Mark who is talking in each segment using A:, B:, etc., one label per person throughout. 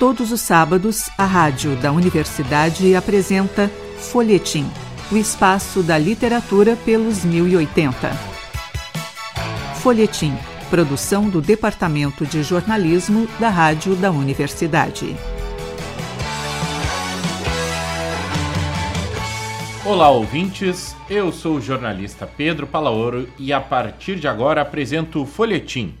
A: Todos os sábados, a rádio da universidade apresenta Folhetim, o espaço da literatura pelos 1080. Folhetim, produção do Departamento de Jornalismo da Rádio da Universidade.
B: Olá, ouvintes. Eu sou o jornalista Pedro Palaoro e a partir de agora apresento o Folhetim.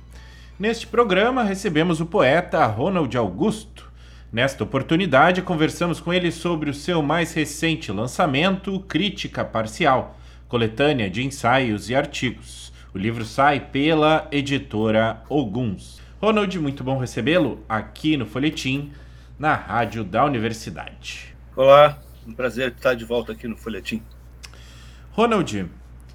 B: Neste programa recebemos o poeta Ronald Augusto Nesta oportunidade, conversamos com ele sobre o seu mais recente lançamento, Crítica Parcial, coletânea de ensaios e artigos. O livro sai pela editora Oguns. Ronald, muito bom recebê-lo aqui no Folhetim, na rádio da universidade.
C: Olá, um prazer estar de volta aqui no Folhetim.
B: Ronald,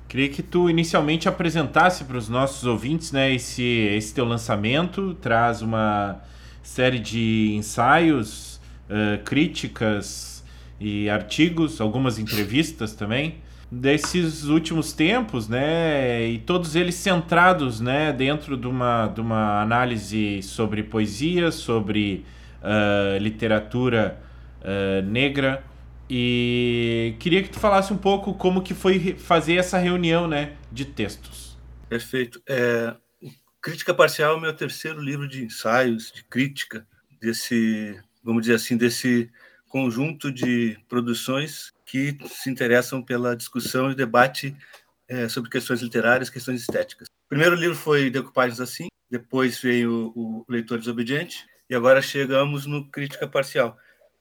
B: queria que tu inicialmente apresentasse para os nossos ouvintes né, esse, esse teu lançamento, traz uma série de ensaios, uh, críticas e artigos, algumas entrevistas também desses últimos tempos, né, e todos eles centrados, né, dentro de uma, de uma análise sobre poesia, sobre uh, literatura uh, negra, e queria que tu falasse um pouco como que foi fazer essa reunião, né, de textos.
C: Perfeito. É, Crítica Parcial é o meu terceiro livro de ensaios, de crítica, desse, vamos dizer assim, desse conjunto de produções que se interessam pela discussão e debate é, sobre questões literárias, questões estéticas. O primeiro livro foi Decoupagens Assim, depois veio o Leitor Desobediente, e agora chegamos no Crítica Parcial.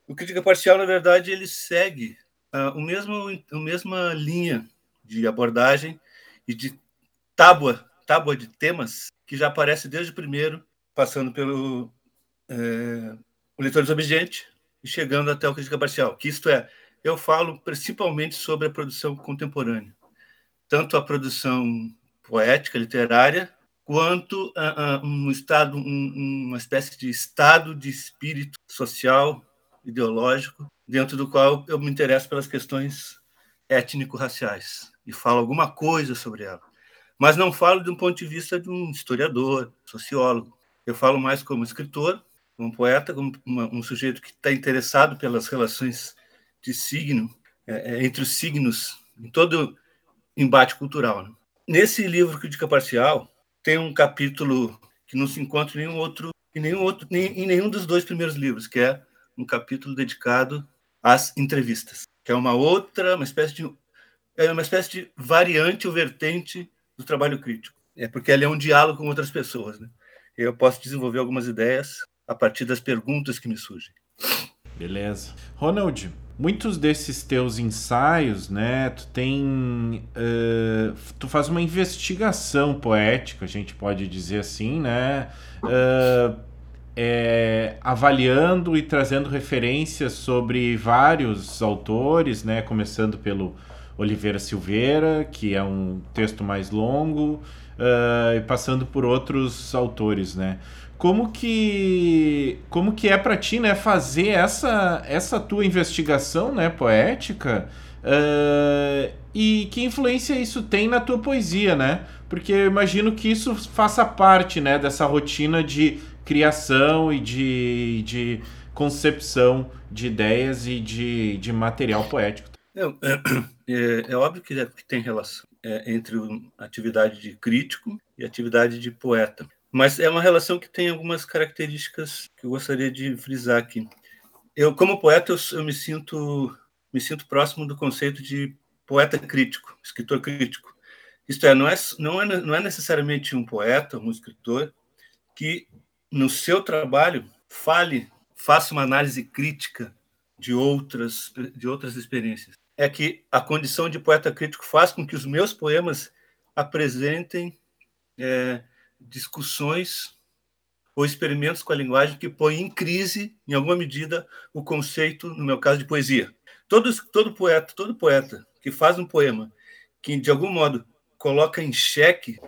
C: O Crítica Parcial, na verdade, ele segue a, o mesmo, a mesma linha de abordagem e de tábua, tábua de temas que já aparece desde o primeiro, passando pelo é, o leitor desobediente e chegando até o crítica parcial. Que isto é, eu falo principalmente sobre a produção contemporânea, tanto a produção poética, literária, quanto a, a um estado, um, uma espécie de estado de espírito social, ideológico, dentro do qual eu me interesso pelas questões étnico-raciais e falo alguma coisa sobre ela mas não falo de um ponto de vista de um historiador, sociólogo. Eu falo mais como escritor, como poeta, como uma, um sujeito que está interessado pelas relações de signo, é, é, entre os signos, em todo embate cultural. Né? Nesse livro Crítica Parcial, tem um capítulo que não se encontra em nenhum outro, em nenhum, outro, nem, em nenhum dos dois primeiros livros, que é um capítulo dedicado às entrevistas, que é uma outra, uma espécie de é uma espécie de variante ou vertente do trabalho crítico. É porque ele é um diálogo com outras pessoas. Né? Eu posso desenvolver algumas ideias a partir das perguntas que me surgem.
B: Beleza. Ronald, muitos desses teus ensaios, né, tu tem, uh, tu faz uma investigação poética, a gente pode dizer assim, né, uh, é, avaliando e trazendo referências sobre vários autores, né, começando pelo Oliveira Silveira, que é um texto mais longo, uh, e passando por outros autores, né? Como que como que é para ti, né, fazer essa essa tua investigação, né, poética? Uh, e que influência isso tem na tua poesia, né? Porque eu imagino que isso faça parte, né, dessa rotina de criação e de, de concepção de ideias e de, de material poético.
C: É, é, é óbvio que, que, tem relação é, entre atividade de crítico e atividade de poeta, mas é uma relação que tem algumas características que eu gostaria de frisar aqui. Eu, como poeta, eu, eu me sinto me sinto próximo do conceito de poeta crítico, escritor crítico. Isto é, não é, não é, não é necessariamente um poeta, um escritor, que no seu trabalho fale, faça uma análise crítica de outras, de outras experiências é que a condição de poeta crítico faz com que os meus poemas apresentem é, discussões ou experimentos com a linguagem que põem em crise, em alguma medida, o conceito, no meu caso, de poesia. Todo, todo poeta, todo poeta que faz um poema que, de algum modo, coloca em xeque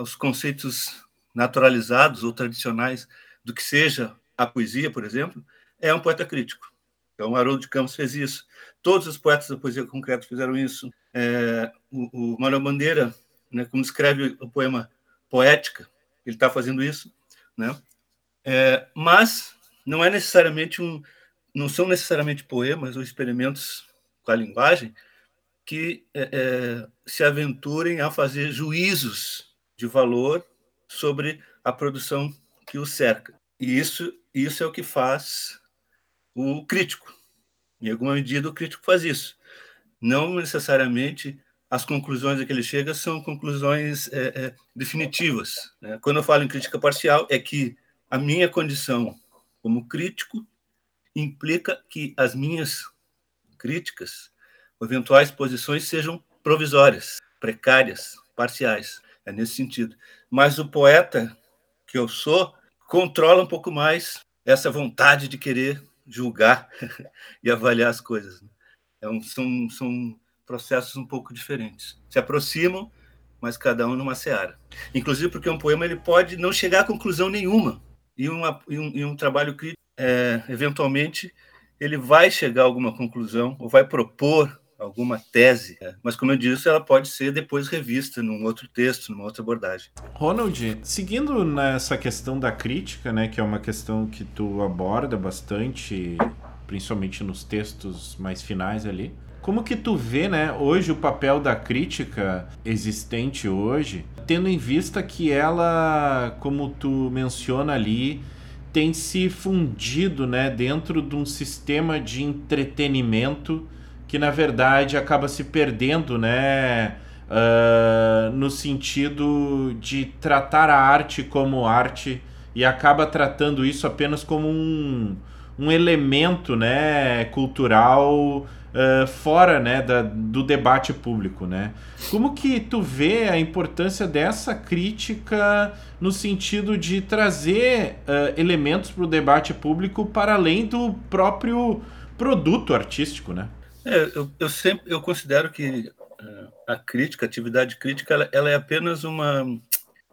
C: os conceitos naturalizados ou tradicionais do que seja a poesia, por exemplo, é um poeta crítico. Então, Haroldo de Campos fez isso. Todos os poetas da poesia concreta fizeram isso. É, o, o Bandeira, né, como escreve o poema Poética, ele está fazendo isso. Né? É, mas não é necessariamente um, não são necessariamente poemas ou experimentos com a linguagem que é, é, se aventurem a fazer juízos de valor sobre a produção que o cerca. E isso, isso é o que faz o crítico. Em alguma medida, o crítico faz isso. Não necessariamente as conclusões a que ele chega são conclusões é, é, definitivas. Né? Quando eu falo em crítica parcial, é que a minha condição como crítico implica que as minhas críticas, eventuais posições, sejam provisórias, precárias, parciais. É nesse sentido. Mas o poeta que eu sou controla um pouco mais essa vontade de querer julgar e avaliar as coisas. Né? É um, são, são processos um pouco diferentes. Se aproximam, mas cada um numa seara. Inclusive porque um poema ele pode não chegar a conclusão nenhuma. E, uma, e, um, e um trabalho crítico, é, eventualmente, ele vai chegar a alguma conclusão ou vai propor alguma tese, né? mas como eu disse, ela pode ser depois revista num outro texto, numa outra abordagem.
B: Ronald, seguindo nessa questão da crítica, né, que é uma questão que tu aborda bastante, principalmente nos textos mais finais ali, como que tu vê, né, hoje o papel da crítica existente hoje, tendo em vista que ela, como tu menciona ali, tem se fundido, né, dentro de um sistema de entretenimento que na verdade acaba se perdendo, né? Uh, no sentido de tratar a arte como arte e acaba tratando isso apenas como um, um elemento né, cultural uh, fora né, da, do debate público. Né? Como que tu vê a importância dessa crítica no sentido de trazer uh, elementos para o debate público para além do próprio produto artístico, né?
C: É, eu, eu, sempre eu considero que uh, a crítica, a atividade crítica, ela, ela é apenas uma,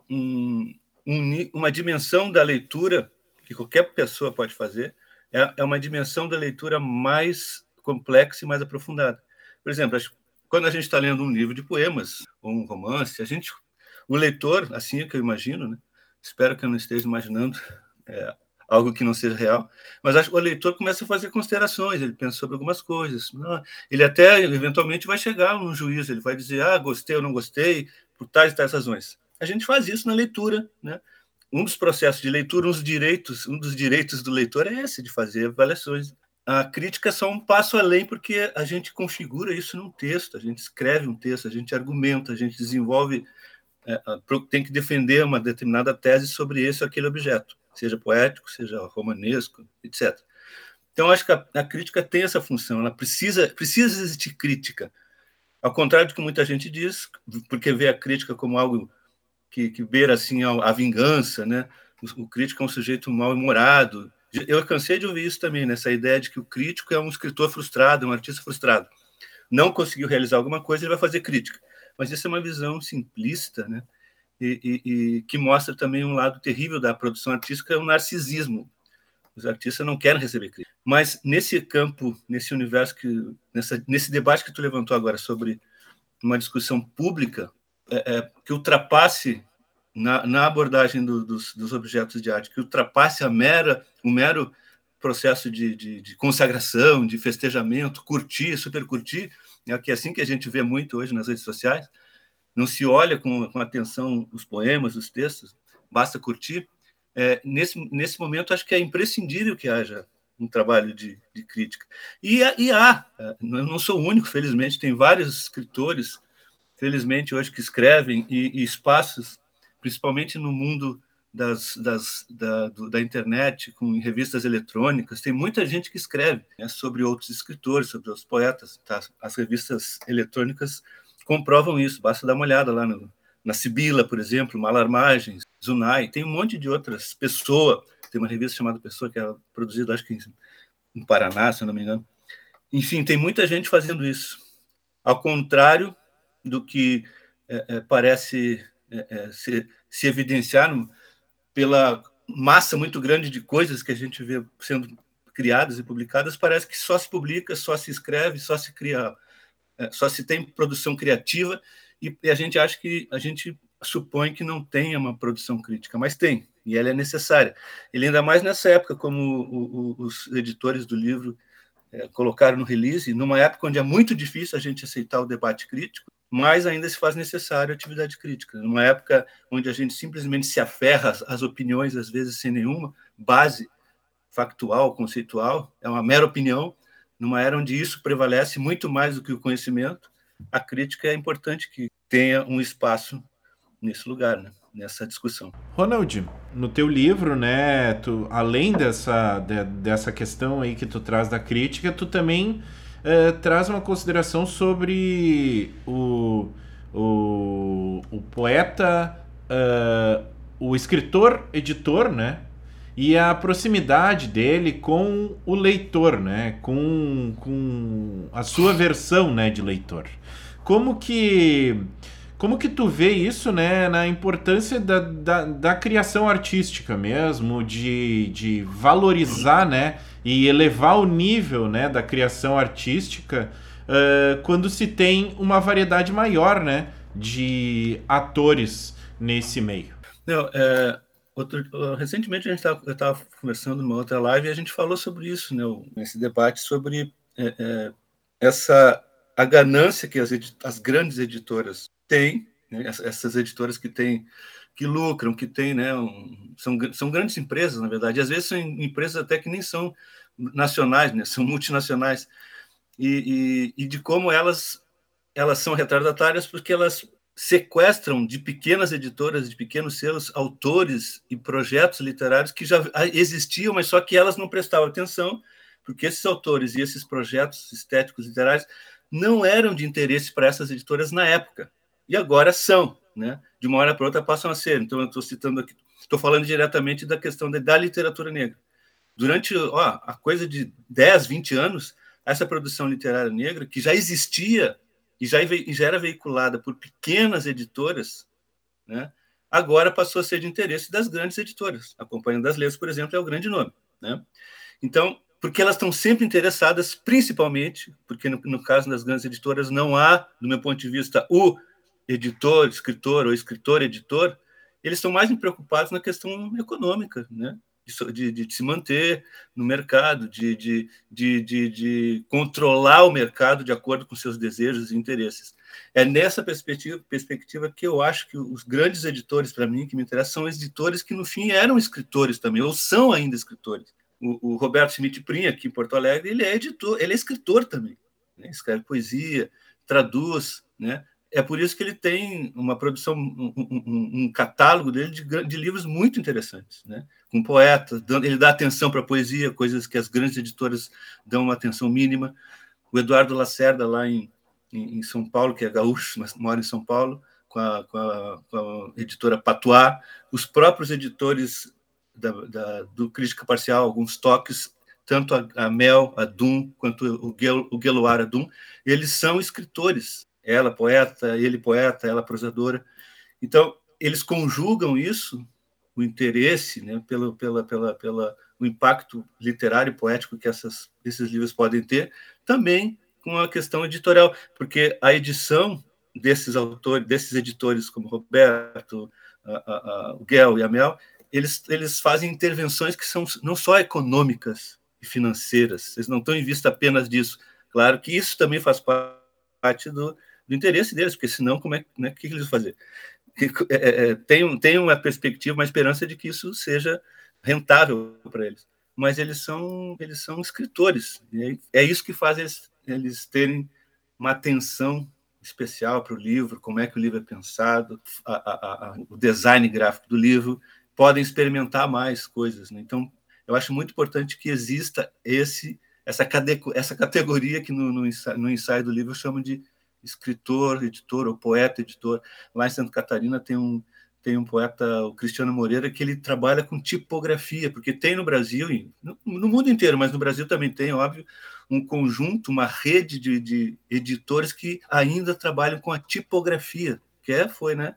C: um, um, uma dimensão da leitura que qualquer pessoa pode fazer, é, é uma dimensão da leitura mais complexa e mais aprofundada. Por exemplo, quando a gente está lendo um livro de poemas ou um romance, a gente, o leitor, assim é que eu imagino, né? espero que eu não esteja imaginando é, algo que não seja real. Mas acho que o leitor começa a fazer considerações, ele pensa sobre algumas coisas. Ele até, eventualmente, vai chegar num juízo, ele vai dizer, ah, gostei ou não gostei, por tais e tais razões. A gente faz isso na leitura, né? Um dos processos de leitura, um dos direitos, um dos direitos do leitor é esse, de fazer avaliações. A crítica é só um passo além, porque a gente configura isso num texto, a gente escreve um texto, a gente argumenta, a gente desenvolve, é, tem que defender uma determinada tese sobre esse ou aquele objeto seja poético, seja romanesco, etc. Então, acho que a, a, crítica tem essa função, ela precisa, precisa existir crítica. Ao contrário do que muita gente diz, porque vê a crítica como algo que, que beira assim, a, a vingança, né? O, o, crítico é um sujeito mal-humorado. Eu cansei de ouvir isso também, nessa né? ideia de que o crítico é um escritor frustrado, um artista frustrado. Não conseguiu realizar alguma coisa, ele vai fazer crítica. Mas isso é uma visão simplista, né? E, e, e, que mostra também um lado terrível da produção artística, é o narcisismo. Os artistas não querem receber crítica. Mas nesse campo, nesse universo, que, nessa, nesse debate que tu levantou agora sobre uma discussão pública é, é, que ultrapasse na, na abordagem do, dos, dos, objetos de arte, que ultrapasse a mera, o mero processo de, de, de consagração, de festejamento, curtir, super curtir, é que é assim que a gente vê muito hoje nas redes sociais, não se olha com, com atenção os poemas, os textos, basta curtir. É, nesse, nesse momento, acho que é imprescindível que haja um trabalho de, de crítica. E, e há, é, eu não sou o único, felizmente, tem vários escritores, felizmente, hoje que escrevem, e, e espaços, principalmente no mundo das, das, da, do, da internet, com revistas eletrônicas, tem muita gente que escreve né, sobre outros escritores, sobre outros poetas. Tá? As revistas eletrônicas comprovam isso. Basta dar uma olhada lá no, na Sibila, por exemplo, Malarmagens, Zunai, tem um monte de outras. Pessoa, tem uma revista chamada Pessoa, que é produzida, acho que em Paraná, se eu não me engano. Enfim, tem muita gente fazendo isso. Ao contrário do que é, é, parece é, é se, se evidenciar pela massa muito grande de coisas que a gente vê sendo criadas e publicadas, parece que só se publica, só se escreve, só se cria só se tem produção criativa e, a gente acha que a gente supõe que não tenha uma produção crítica, mas tem. e ela é necessária. Ele ainda mais nessa época, como o, o, os editores do livro é, colocaram no release, numa época onde é muito difícil a gente aceitar o debate crítico, mas ainda se faz necessário a atividade crítica. Numa época onde a gente simplesmente se aferra às opiniões, às vezes sem nenhuma base factual, conceitual, é uma mera opinião, numa era onde isso prevalece muito mais do que o conhecimento, a crítica é importante que tenha um espaço nesse lugar, né? nessa discussão.
B: Ronald, no teu livro, né, tu, além dessa, de, dessa questão aí que tu traz da crítica, tu também é, traz uma consideração sobre o, o, o poeta, uh, o escritor, editor, né? E a proximidade dele com o leitor, né? Com, com a sua versão né, de leitor. Como que como que tu vê isso, né, na importância da, da, da, criação artística mesmo, de, de valorizar, né, e elevar o nível, né, da criação artística uh, quando se tem uma variedade maior, né, de atores nesse meio?
C: Não, é, outro, recentemente a gente estava conversando numa outra live e a gente falou sobre isso, né, debate sobre é, é, essa a ganância que as, as grandes editoras têm, né, essas editoras que têm que lucram, que têm, né, um, são, são grandes empresas, na verdade, às vezes são empresas até que nem são nacionais, né, são multinacionais, e, e, e de como elas, elas são retardatárias porque elas sequestram de pequenas editoras, de pequenos selos, autores e projetos literários que já existiam, mas só que elas não prestavam atenção, porque esses autores e esses projetos estéticos literários não eram de interesse para essas editoras na época, e agora são, né? De uma hora para outra passam a ser. Então, eu estou citando aqui, estou falando diretamente da questão da literatura negra. Durante ó, a coisa de 10, 20 anos, essa produção literária negra, que já existia e já, e já era veiculada por pequenas editoras, né? agora passou a ser de interesse das grandes editoras. A Companhia das Letras, por exemplo, é o grande nome. Né? Então, porque elas estão sempre interessadas, principalmente, porque no, no, caso das grandes editoras não há, do meu ponto de vista, o editor, escritor ou escritor-editor, eles estão mais preocupados na questão econômica, né? De, de, de se manter no mercado, de, de, de, de, controlar o mercado de acordo com seus desejos e interesses. É nessa perspectiva, perspectiva que eu acho que os grandes editores, para mim, que me interessam, são editores que, no fim, eram escritores também, ou são ainda escritores o, o Roberto Schmidt Prim, aqui em Porto Alegre, ele é editor, ele é escritor também. Né? Escreve poesia, traduz, né? É por isso que ele tem uma produção, um, um, um catálogo dele de, de, livros muito interessantes, né? Com poetas, ele dá atenção para a poesia, coisas que as grandes editoras dão uma atenção mínima. O Eduardo Lacerda, lá em, em, em São Paulo, que é gaúcho, mas mora em São Paulo, com a, com a, com a editora Patois, os próprios editores da, da, do Crítica Parcial, alguns toques, tanto a, a Mel, a Dum, quanto o, Gel, o eles são escritores. Ela poeta, ele poeta, ela prosadora. Então, eles conjugam isso, o interesse, né, pelo, pela, pela, pela, o impacto literário e poético que essas, esses livros podem ter, também com a questão editorial, porque a edição desses autores, desses editores como Roberto, a, a, a, o Gel e a Mel, eles, eles fazem intervenções que são não só econômicas e financeiras, eles não estão em vista apenas disso. Claro que isso também faz parte do, do interesse deles, porque senão, como é, né, que, eles vão fazer? É, é, é, tem, tem uma perspectiva, uma esperança de que isso seja rentável para eles. Mas eles são, eles são escritores. é isso que faz eles, eles terem uma atenção especial para o livro, como é que o livro é pensado, a, a, a, o design gráfico do livro podem experimentar mais coisas. Né? Então, eu acho muito importante que exista esse essa, essa categoria que no, no, ensaio, no ensaio do livro eu chamo de escritor, editor ou poeta, editor. Lá em Santa Catarina tem um, tem um poeta, o Cristiano Moreira, que ele trabalha com tipografia, porque tem no Brasil, no, no mundo inteiro, mas no Brasil também tem, óbvio, um conjunto, uma rede de, de editores que ainda trabalham com a tipografia, que é, foi, né?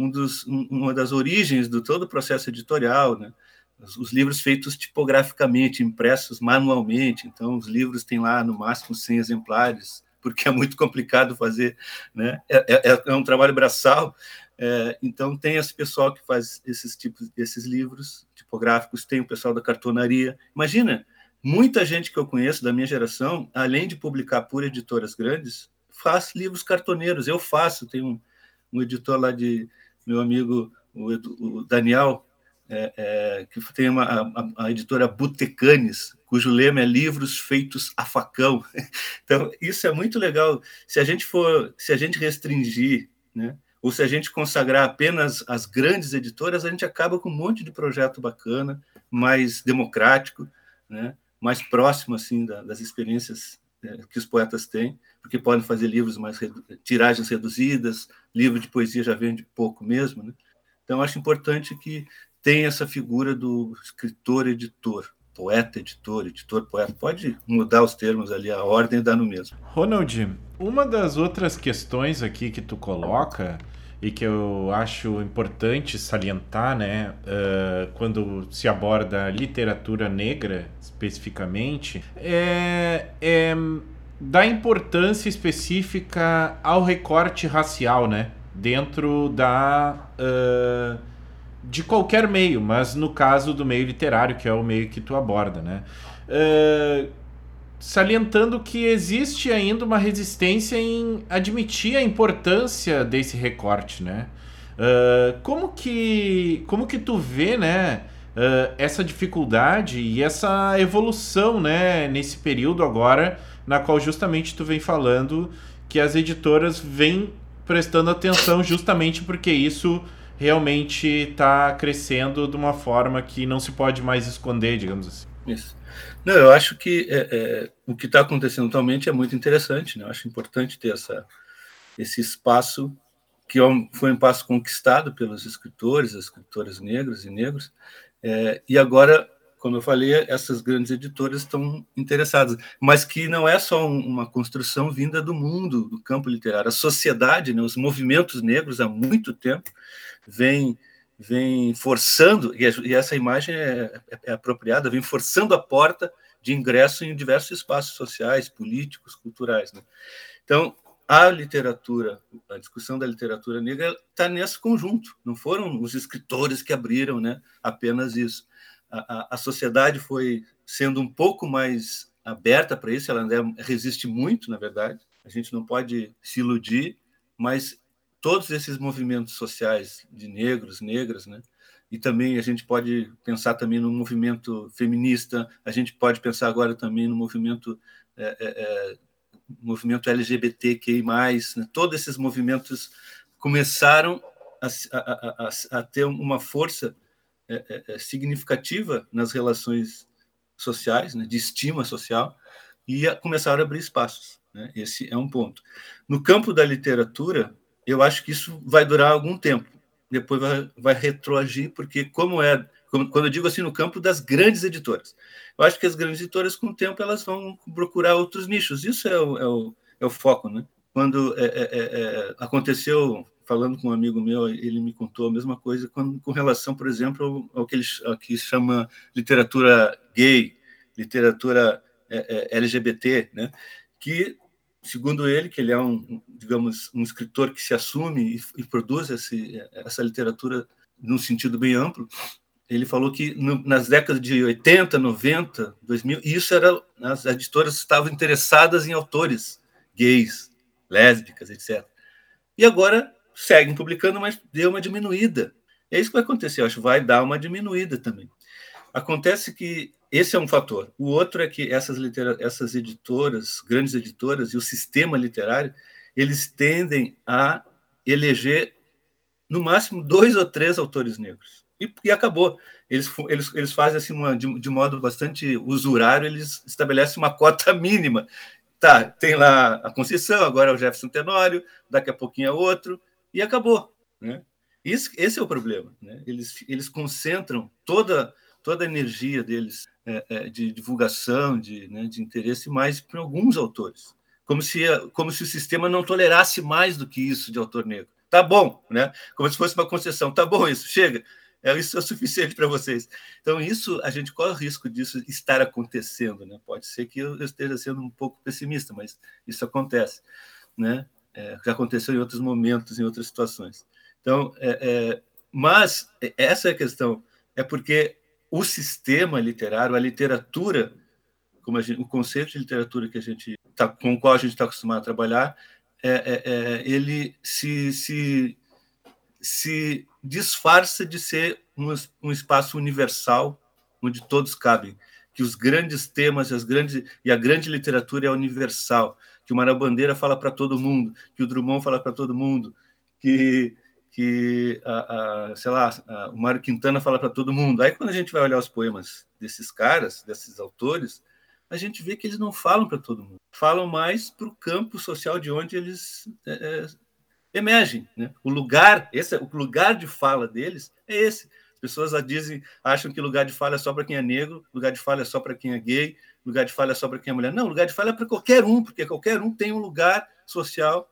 C: um dos, um, uma das origens do todo o processo editorial, né? Os, os, livros feitos tipograficamente, impressos manualmente, então os livros têm lá no máximo 100 exemplares, porque é muito complicado fazer, né? É, é, é um trabalho braçal, É, então tem esse pessoal que faz esses tipos, esses livros tipográficos, tem o pessoal da cartonaria. Imagina, muita gente que eu conheço da minha geração, além de publicar por editoras grandes, faz livros cartoneiros. Eu faço, tem um, um editor lá de meu amigo o, o Daniel, é, é, que tem uma, a, a, editora Botecanes, cujo lema é livros feitos a facão. Então, isso é muito legal. Se a gente for, se a gente restringir, né, ou se a gente consagrar apenas as grandes editoras, a gente acaba com um monte de projeto bacana, mais democrático, né, mais próximo assim da, das experiências é, que os poetas têm, porque podem fazer livros mais tiragens reduzidas, livro de poesia já vende pouco mesmo, né? Então acho importante que tenha essa figura do escritor-editor, poeta-editor, editor-poeta. Pode mudar os termos ali, a ordem dá no mesmo.
B: Ronald, uma das outras questões aqui que tu coloca e que eu acho importante salientar, né, uh, quando se aborda literatura negra especificamente, é, é da importância específica ao recorte racial, né, dentro da uh, de qualquer meio, mas no caso do meio literário, que é o meio que tu aborda, né, uh, salientando que existe ainda uma resistência em admitir a importância desse recorte, né? Uh, como que como que tu vê, né? Uh, essa dificuldade e essa evolução, né? Nesse período agora, na qual justamente tu vem falando que as editoras vêm prestando atenção justamente porque isso realmente está crescendo de uma forma que não se pode mais esconder, digamos assim.
C: Isso. Não, eu acho que é, é, o que está acontecendo atualmente é muito interessante. Né? Eu acho importante ter essa, esse espaço que é foi um espaço conquistado pelos escritores, as escritoras negras e negros, é, e agora, como eu falei, essas grandes editoras estão interessadas, mas que não é só um, uma construção vinda do mundo, do campo literário. A sociedade, né, os movimentos negros há muito tempo vêm vem forçando, e essa imagem é, é, é, apropriada, vem forçando a porta de ingresso em diversos espaços sociais, políticos, culturais. Né? Então, a literatura, a discussão da literatura negra está nesse conjunto, não foram os escritores que abriram né, apenas isso. A, a, sociedade foi sendo um pouco mais aberta para isso, ela resiste muito, na verdade, a gente não pode se iludir, mas todos esses movimentos sociais de negros, negras, né? E também a gente pode pensar também no movimento feminista, a gente pode pensar agora também no movimento é, é, é movimento LGBTQI+, né? todos esses movimentos começaram a, a, a, a ter uma força é, é, é, significativa nas relações sociais, né? de estima social, e começaram a abrir espaços. Né? Esse é um ponto. No campo da literatura, eu acho que isso vai durar algum tempo. Depois vai, vai retroagir, porque como é, quando eu digo assim, no campo das grandes editoras, eu acho que as grandes editoras, com o tempo, elas vão procurar outros nichos. Isso é o, é o, é o foco, né? Quando é, é, é aconteceu, falando com um amigo meu, ele me contou a mesma coisa com, com relação, por exemplo, ao, que ele ao que chama literatura gay, literatura é, LGBT, né? Que segundo ele, que ele é um, digamos, um escritor que se assume e, e produz esse, essa literatura num sentido bem amplo, ele falou que no, nas décadas de 80, 90, 2000, isso era as editoras estavam interessadas em autores gays, lésbicas, etc. E agora seguem publicando, mas deu uma diminuída. É isso que vai acontecer, eu acho, vai dar uma diminuída também. Acontece que esse é um fator. O outro é que essas, essas editoras, grandes editoras e o sistema literário, eles tendem a eleger no máximo dois ou três autores negros. E, e acabou. Eles, eles, eles fazem assim uma, de, de modo bastante usurário, eles estabelecem uma cota mínima. Tá, tem lá a Conceição, agora é o Jefferson Tenório, daqui a pouquinho é outro, e acabou. Né? Esse é o problema. Né? Eles, eles concentram toda, toda a energia deles é, é, de divulgação, de, né, de interesse mais para alguns autores, como se, como se o sistema não tolerasse mais do que isso de autor negro. Tá bom, né? Como se fosse uma concessão. Tá bom isso, chega. É isso é o suficiente para vocês. Então isso a gente corre o risco disso estar acontecendo, né? Pode ser que eu esteja sendo um pouco pessimista, mas isso acontece, né? É, já aconteceu em outros momentos, em outras situações. Então, é, é, mas essa é a questão. É porque o sistema literário, a literatura, como gente, o conceito de literatura que a gente tá, com o qual a gente está acostumado a trabalhar, é, é, ele se, se, se disfarça de ser um, um espaço universal onde todos cabem, que os grandes temas as grandes e a grande literatura é universal, que o Manuel Bandeira fala para todo mundo, que o Drummond fala para todo mundo, que que a, a, sei lá, a, o Mário Quintana fala para todo mundo. Aí quando a gente vai olhar os poemas desses caras, desses autores, a gente vê que eles não falam para todo mundo, falam mais para o campo social de onde eles é, é, emergem, né? O lugar, esse, o lugar de fala deles é esse. As pessoas dizem, acham que lugar de fala é só para quem é negro, lugar de fala é só para quem é gay, lugar de fala é só para quem é mulher. Não, lugar de fala é para qualquer um, porque qualquer um tem um lugar social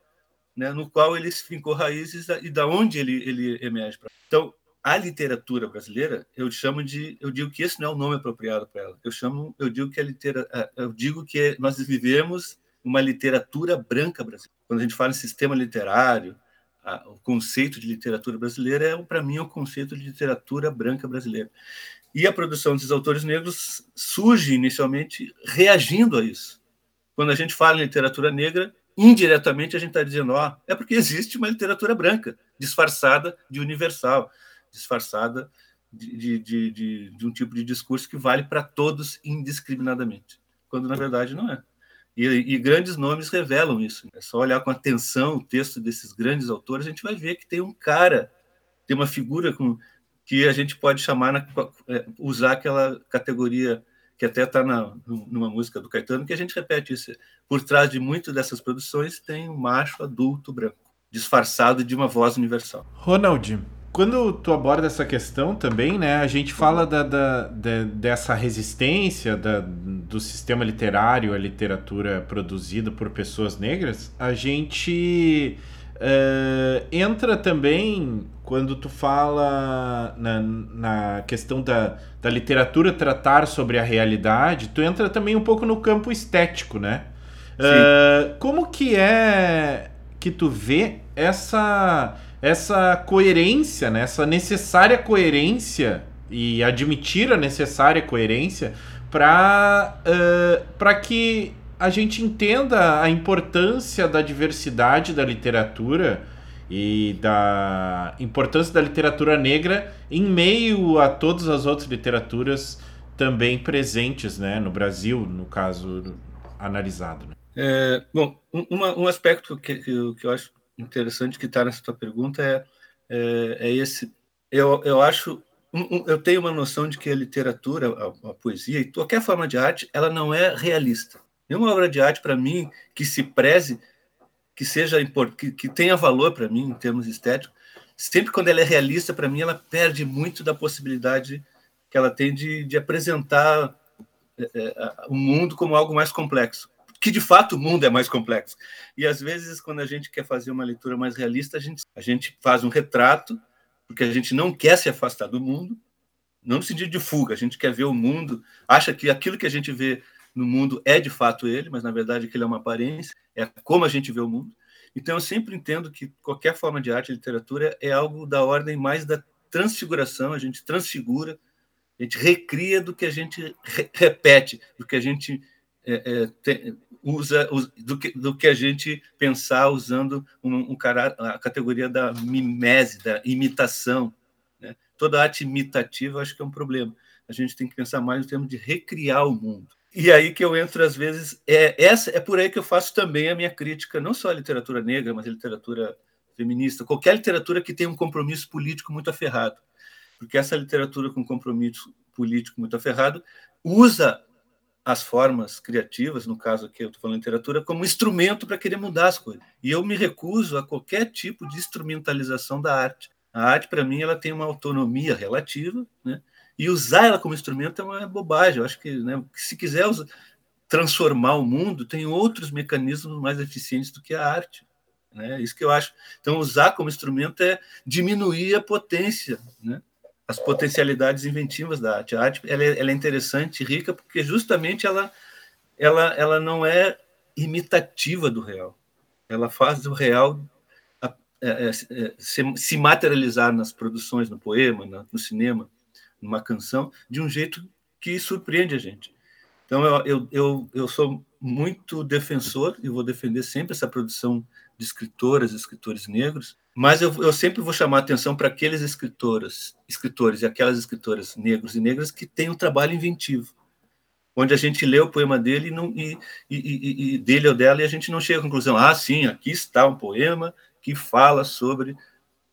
C: né, no qual ele fincou raízes e da onde ele, ele emerge. Então, a literatura brasileira, eu chamo de, eu digo que esse não é o nome apropriado para ela. Eu chamo, eu digo que a litera, eu digo que nós vivemos uma literatura branca brasileira. Quando a gente fala em sistema literário, a, o conceito de literatura brasileira é, para mim, é o conceito de literatura branca brasileira. E a produção desses autores negros surge inicialmente reagindo a isso. Quando a gente fala em literatura negra, indiretamente a gente está dizendo, ó, é porque existe uma literatura branca, disfarçada de universal, disfarçada de, de, de, de um tipo de discurso que vale para todos indiscriminadamente, quando na verdade não é. E, e, grandes nomes revelam isso. É só olhar com atenção o texto desses grandes autores, a gente vai ver que tem um cara, tem uma figura com, que a gente pode chamar, na, é, usar aquela categoria que até está numa música do Caetano, que a gente repete isso. Por trás de muitas dessas produções tem um macho adulto branco, disfarçado de uma voz universal.
B: Ronald, quando tu aborda essa questão também, né, a gente fala da, da, da dessa resistência da, do sistema literário à literatura produzida por pessoas negras, a gente uh, entra também quando tu fala na, na questão da, da literatura tratar sobre a realidade, tu entra também um pouco no campo estético, né? Uh, como que é que tu vê essa essa coerência, né? essa necessária coerência e admitir a necessária coerência para uh, para que a gente entenda a importância da diversidade da literatura e da importância da literatura negra em meio a todas as outras literaturas também presentes né, no Brasil, no caso analisado. Né?
C: É, bom, uma, um aspecto que, que, que, eu acho interessante que está nessa tua pergunta é, é, é, esse. Eu, eu acho, um, eu tenho uma noção de que a literatura, a, a poesia e qualquer forma de arte, ela não é realista. Nenhuma obra de arte, para mim, que se preze que seja que, que tenha valor para mim em termos estéticos, sempre quando ela é realista para mim, ela perde muito da possibilidade que ela tem de, de apresentar é, é, o mundo como algo mais complexo, que de fato o mundo é mais complexo. E às vezes quando a gente quer fazer uma leitura mais realista, a gente a gente faz um retrato porque a gente não quer se afastar do mundo, não no sentido de fuga, a gente quer ver o mundo, acha que aquilo que a gente vê no mundo é de fato ele, mas na verdade aquilo é uma aparência, é como a gente vê o mundo. Então eu sempre entendo que qualquer forma de arte e literatura é algo da ordem mais da transfiguração, a gente transfigura, a gente recria do que a gente re repete, do que a gente é, é, usa, do que, do que a gente pensar usando um, um cara, a categoria da mimese, da imitação. Né? Toda arte imitativa acho que é um problema. A gente tem que pensar mais no termo de recriar o mundo. E aí que eu entro às vezes é essa é por aí que eu faço também a minha crítica, não só à literatura negra, mas à literatura feminista, qualquer literatura que tenha um compromisso político muito aferrado, porque essa literatura com compromisso político muito aferrado usa as formas criativas, no caso aqui eu estou falando literatura, como instrumento para querer mudar as coisas. E eu me recuso a qualquer tipo de instrumentalização da arte. A arte, para mim, ela tem uma autonomia relativa, né? E usar ela como instrumento é uma bobagem. Eu acho que, né, se quiser transformar o mundo, tem outros mecanismos mais eficientes do que a arte. Né? Isso que eu acho. Então, usar como instrumento é diminuir a potência, né? as potencialidades inventivas da arte. A arte ela é, ela é interessante, rica, porque justamente ela, ela, ela não é imitativa do real. Ela faz do real é, é, é, se, se, materializar nas produções, no poema, na, no cinema, numa canção, de um jeito que surpreende a gente. Então, eu, eu, eu, eu sou muito defensor e vou defender sempre essa produção de escritoras escritores negros, mas eu, eu sempre vou chamar atenção para aqueles escritores, escritores e aquelas escritoras negros e negras que têm um trabalho inventivo, onde a gente lê o poema dele e, não, e, e, e, dele ou dela e a gente não chega à conclusão, ah, sim, aqui está um poema que fala sobre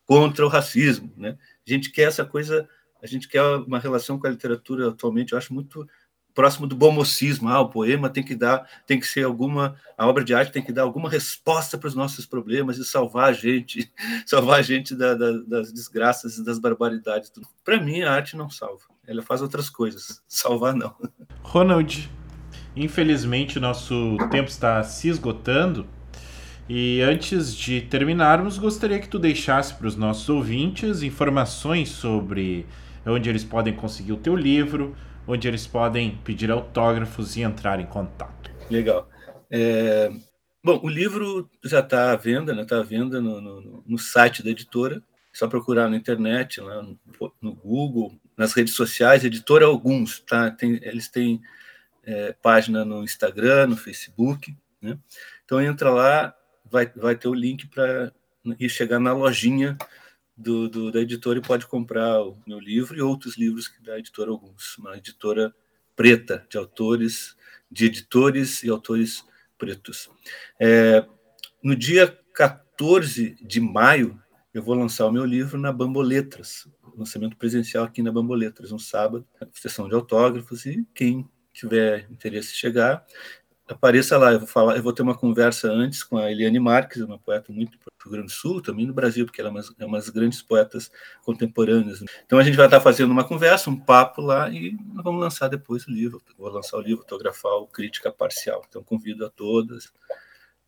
C: contra o racismo, né? A gente quer essa coisa, a gente quer uma relação com a literatura atualmente, eu acho muito próximo do bomocismo. Ah, o poema tem que dar, tem que ser alguma, a obra de arte tem que dar alguma resposta para os nossos problemas e salvar a gente, salvar a gente da, da, das desgraças e das barbaridades. Para mim, a arte não salva. Ela faz outras coisas. Salvar não.
B: Ronald, infelizmente nosso tempo está se esgotando. E antes de terminarmos, gostaria que tu deixasse para os nossos ouvintes informações sobre onde eles podem conseguir o teu livro, onde eles podem pedir autógrafos e entrar em contato.
C: Legal. É, bom, o livro já está à venda, está né? Tá à venda no, no, no, site da editora. É só procurar na internet, lá no, no Google, nas redes sociais, editora alguns, tá? Tem, eles têm é, página no Instagram, no Facebook, né? Então entra lá, vai, vai ter o link para ir chegar na lojinha do, do, da editora e pode comprar o meu livro e outros livros da editora alguns, uma editora preta de autores, de editores e autores pretos. É, no dia 14 de maio eu vou lançar o meu livro na Bamboletras, lançamento presencial aqui na Bamboletras, um sábado, sessão de autógrafos e quem tiver interesse em chegar, apareça lá. Eu vou falar, eu vou ter uma conversa antes com a Eliane Marques, uma poeta muito do Rio Grande do Sul, também no Brasil, porque ela é uma, é uma das grandes poetas contemporâneas. Então a gente vai estar fazendo uma conversa, um papo lá e vamos lançar depois o livro. Vou lançar o livro, autografar o Crítica Parcial. Então convido a todas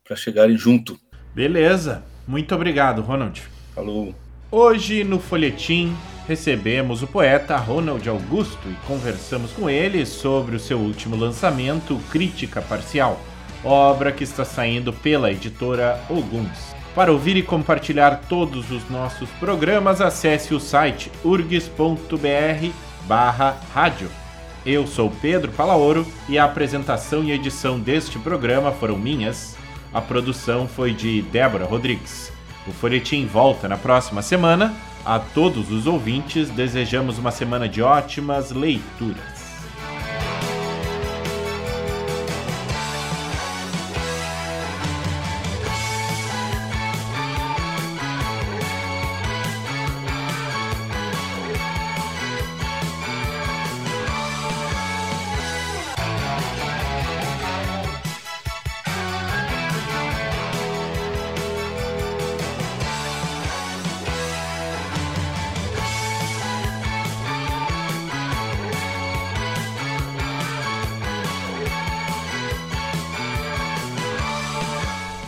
C: para chegarem junto.
B: Beleza. Muito obrigado, Ronald.
C: Falou.
B: Hoje no Folhetim recebemos o poeta Ronald Augusto e conversamos com ele sobre o seu último lançamento, Crítica Parcial, obra que está saindo pela editora Oguns. Para ouvir e compartilhar todos os nossos programas, acesse o site urgs.br barra rádio. Eu sou Pedro Palaoro e a apresentação e edição deste programa foram minhas. A produção foi de Débora Rodrigues. O Folhetim volta na próxima semana a todos os ouvintes, desejamos uma semana de ótimas leituras.